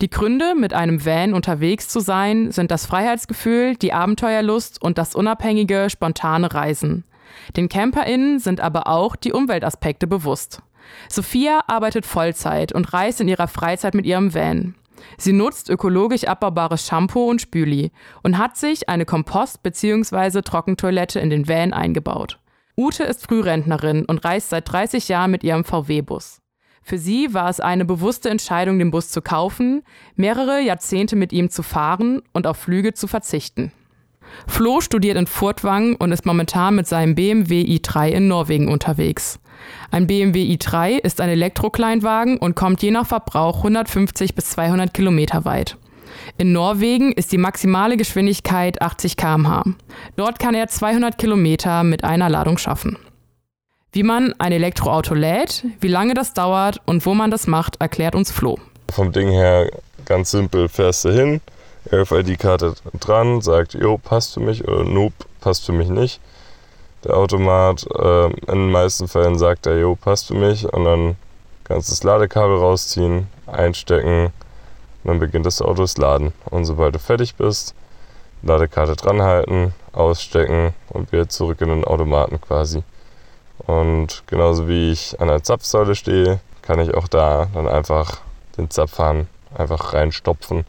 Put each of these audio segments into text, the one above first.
Die Gründe, mit einem Van unterwegs zu sein, sind das Freiheitsgefühl, die Abenteuerlust und das unabhängige, spontane Reisen. Den CamperInnen sind aber auch die Umweltaspekte bewusst. Sophia arbeitet Vollzeit und reist in ihrer Freizeit mit ihrem Van. Sie nutzt ökologisch abbaubares Shampoo und Spüli und hat sich eine Kompost- bzw. Trockentoilette in den Van eingebaut. Ute ist Frührentnerin und reist seit 30 Jahren mit ihrem VW-Bus. Für sie war es eine bewusste Entscheidung, den Bus zu kaufen, mehrere Jahrzehnte mit ihm zu fahren und auf Flüge zu verzichten. Flo studiert in Furtwangen und ist momentan mit seinem BMW i3 in Norwegen unterwegs. Ein BMW i3 ist ein Elektrokleinwagen und kommt je nach Verbrauch 150 bis 200 Kilometer weit. In Norwegen ist die maximale Geschwindigkeit 80 km/h. Dort kann er 200 Kilometer mit einer Ladung schaffen. Wie man ein Elektroauto lädt, wie lange das dauert und wo man das macht, erklärt uns Flo. Vom Ding her ganz simpel, fährst du hin, RFID-Karte dran, sagt, jo, passt für mich oder nope, passt für mich nicht. Der Automat, äh, in den meisten Fällen sagt er, jo, passt für mich und dann kannst du das Ladekabel rausziehen, einstecken und dann beginnt das Auto das Laden. Und sobald du fertig bist, Ladekarte dranhalten, ausstecken und wieder zurück in den Automaten quasi. Und genauso wie ich an der Zapfsäule stehe, kann ich auch da dann einfach den Zapfhahn einfach reinstopfen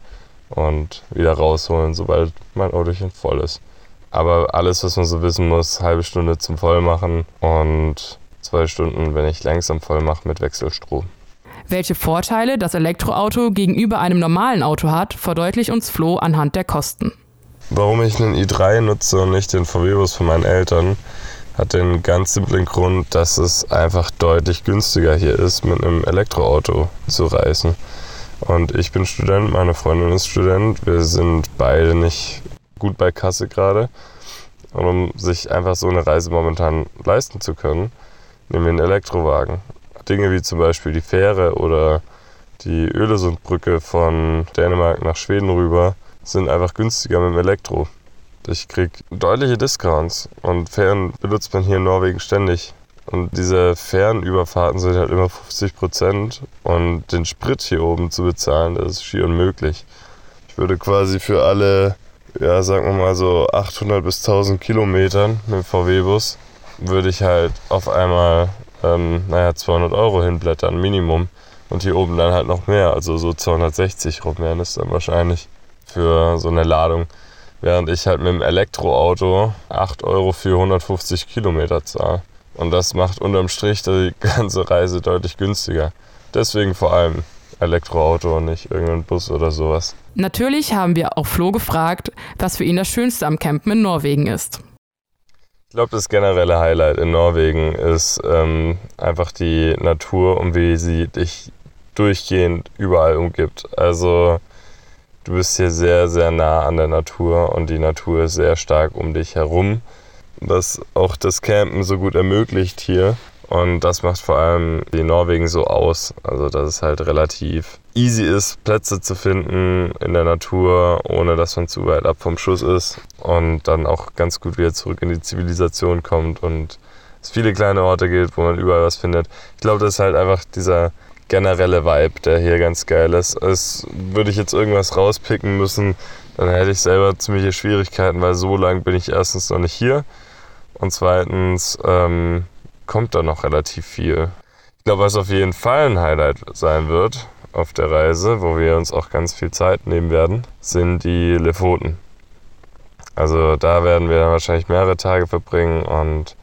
und wieder rausholen, sobald mein Autochen voll ist. Aber alles, was man so wissen muss, halbe Stunde zum Vollmachen und zwei Stunden, wenn ich langsam voll mache mit Wechselstrom. Welche Vorteile das Elektroauto gegenüber einem normalen Auto hat, verdeutlicht uns Flo anhand der Kosten. Warum ich einen i3 nutze und nicht den VW-Bus von meinen Eltern, hat den ganz simplen Grund, dass es einfach deutlich günstiger hier ist, mit einem Elektroauto zu reisen. Und ich bin Student, meine Freundin ist Student. Wir sind beide nicht gut bei Kasse gerade. Und um sich einfach so eine Reise momentan leisten zu können, nehmen wir einen Elektrowagen. Dinge wie zum Beispiel die Fähre oder die Öresundbrücke von Dänemark nach Schweden rüber sind einfach günstiger mit dem Elektro. Ich krieg deutliche Discounts und Fähren benutzt man hier in Norwegen ständig. Und diese Fernüberfahrten sind halt immer 50 Prozent und den Sprit hier oben zu bezahlen, das ist schier unmöglich. Ich würde quasi für alle, ja, sagen wir mal so 800 bis 1000 Kilometern mit dem VW-Bus, würde ich halt auf einmal, ähm, naja, 200 Euro hinblättern, Minimum. Und hier oben dann halt noch mehr, also so 260 rum wären es dann wahrscheinlich für so eine Ladung. Während ich halt mit dem Elektroauto 8 Euro für 150 Kilometer zahle. Und das macht unterm Strich die ganze Reise deutlich günstiger. Deswegen vor allem Elektroauto und nicht irgendein Bus oder sowas. Natürlich haben wir auch Flo gefragt, was für ihn das Schönste am Campen in Norwegen ist. Ich glaube, das generelle Highlight in Norwegen ist ähm, einfach die Natur und wie sie dich durchgehend überall umgibt. Also du bist hier sehr, sehr nah an der Natur und die Natur ist sehr stark um dich herum, was auch das Campen so gut ermöglicht hier. Und das macht vor allem die Norwegen so aus. Also, dass es halt relativ easy ist, Plätze zu finden in der Natur, ohne dass man zu weit ab vom Schuss ist. Und dann auch ganz gut wieder zurück in die Zivilisation kommt und es viele kleine Orte gibt, wo man überall was findet. Ich glaube, das ist halt einfach dieser generelle Vibe, der hier ganz geil ist. Es würde ich jetzt irgendwas rauspicken müssen, dann hätte ich selber ziemliche Schwierigkeiten, weil so lang bin ich erstens noch nicht hier und zweitens ähm, kommt da noch relativ viel. Ich glaube, was auf jeden Fall ein Highlight sein wird auf der Reise, wo wir uns auch ganz viel Zeit nehmen werden, sind die Lefoten. Also da werden wir wahrscheinlich mehrere Tage verbringen und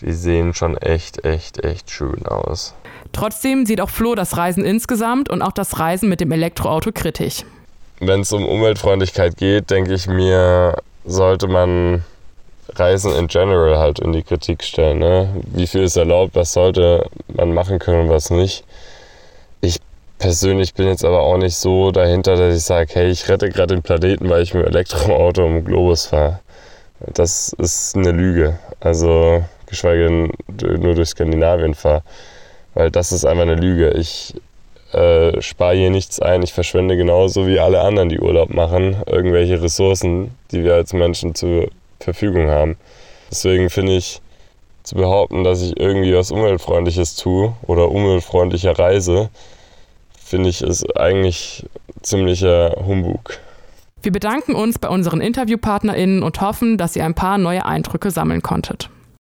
die sehen schon echt, echt, echt schön aus. Trotzdem sieht auch Flo das Reisen insgesamt und auch das Reisen mit dem Elektroauto kritisch. Wenn es um Umweltfreundlichkeit geht, denke ich mir, sollte man Reisen in general halt in die Kritik stellen. Ne? Wie viel ist erlaubt, was sollte man machen können und was nicht. Ich persönlich bin jetzt aber auch nicht so dahinter, dass ich sage, hey, ich rette gerade den Planeten, weil ich mit dem Elektroauto um Globus fahre. Das ist eine Lüge. Also geschweige denn nur durch Skandinavien fahre. Weil das ist einfach eine Lüge. Ich äh, spare hier nichts ein. Ich verschwende genauso wie alle anderen, die Urlaub machen, irgendwelche Ressourcen, die wir als Menschen zur Verfügung haben. Deswegen finde ich, zu behaupten, dass ich irgendwie was Umweltfreundliches tue oder umweltfreundlicher reise, finde ich, ist eigentlich ziemlicher Humbug. Wir bedanken uns bei unseren InterviewpartnerInnen und hoffen, dass ihr ein paar neue Eindrücke sammeln konntet.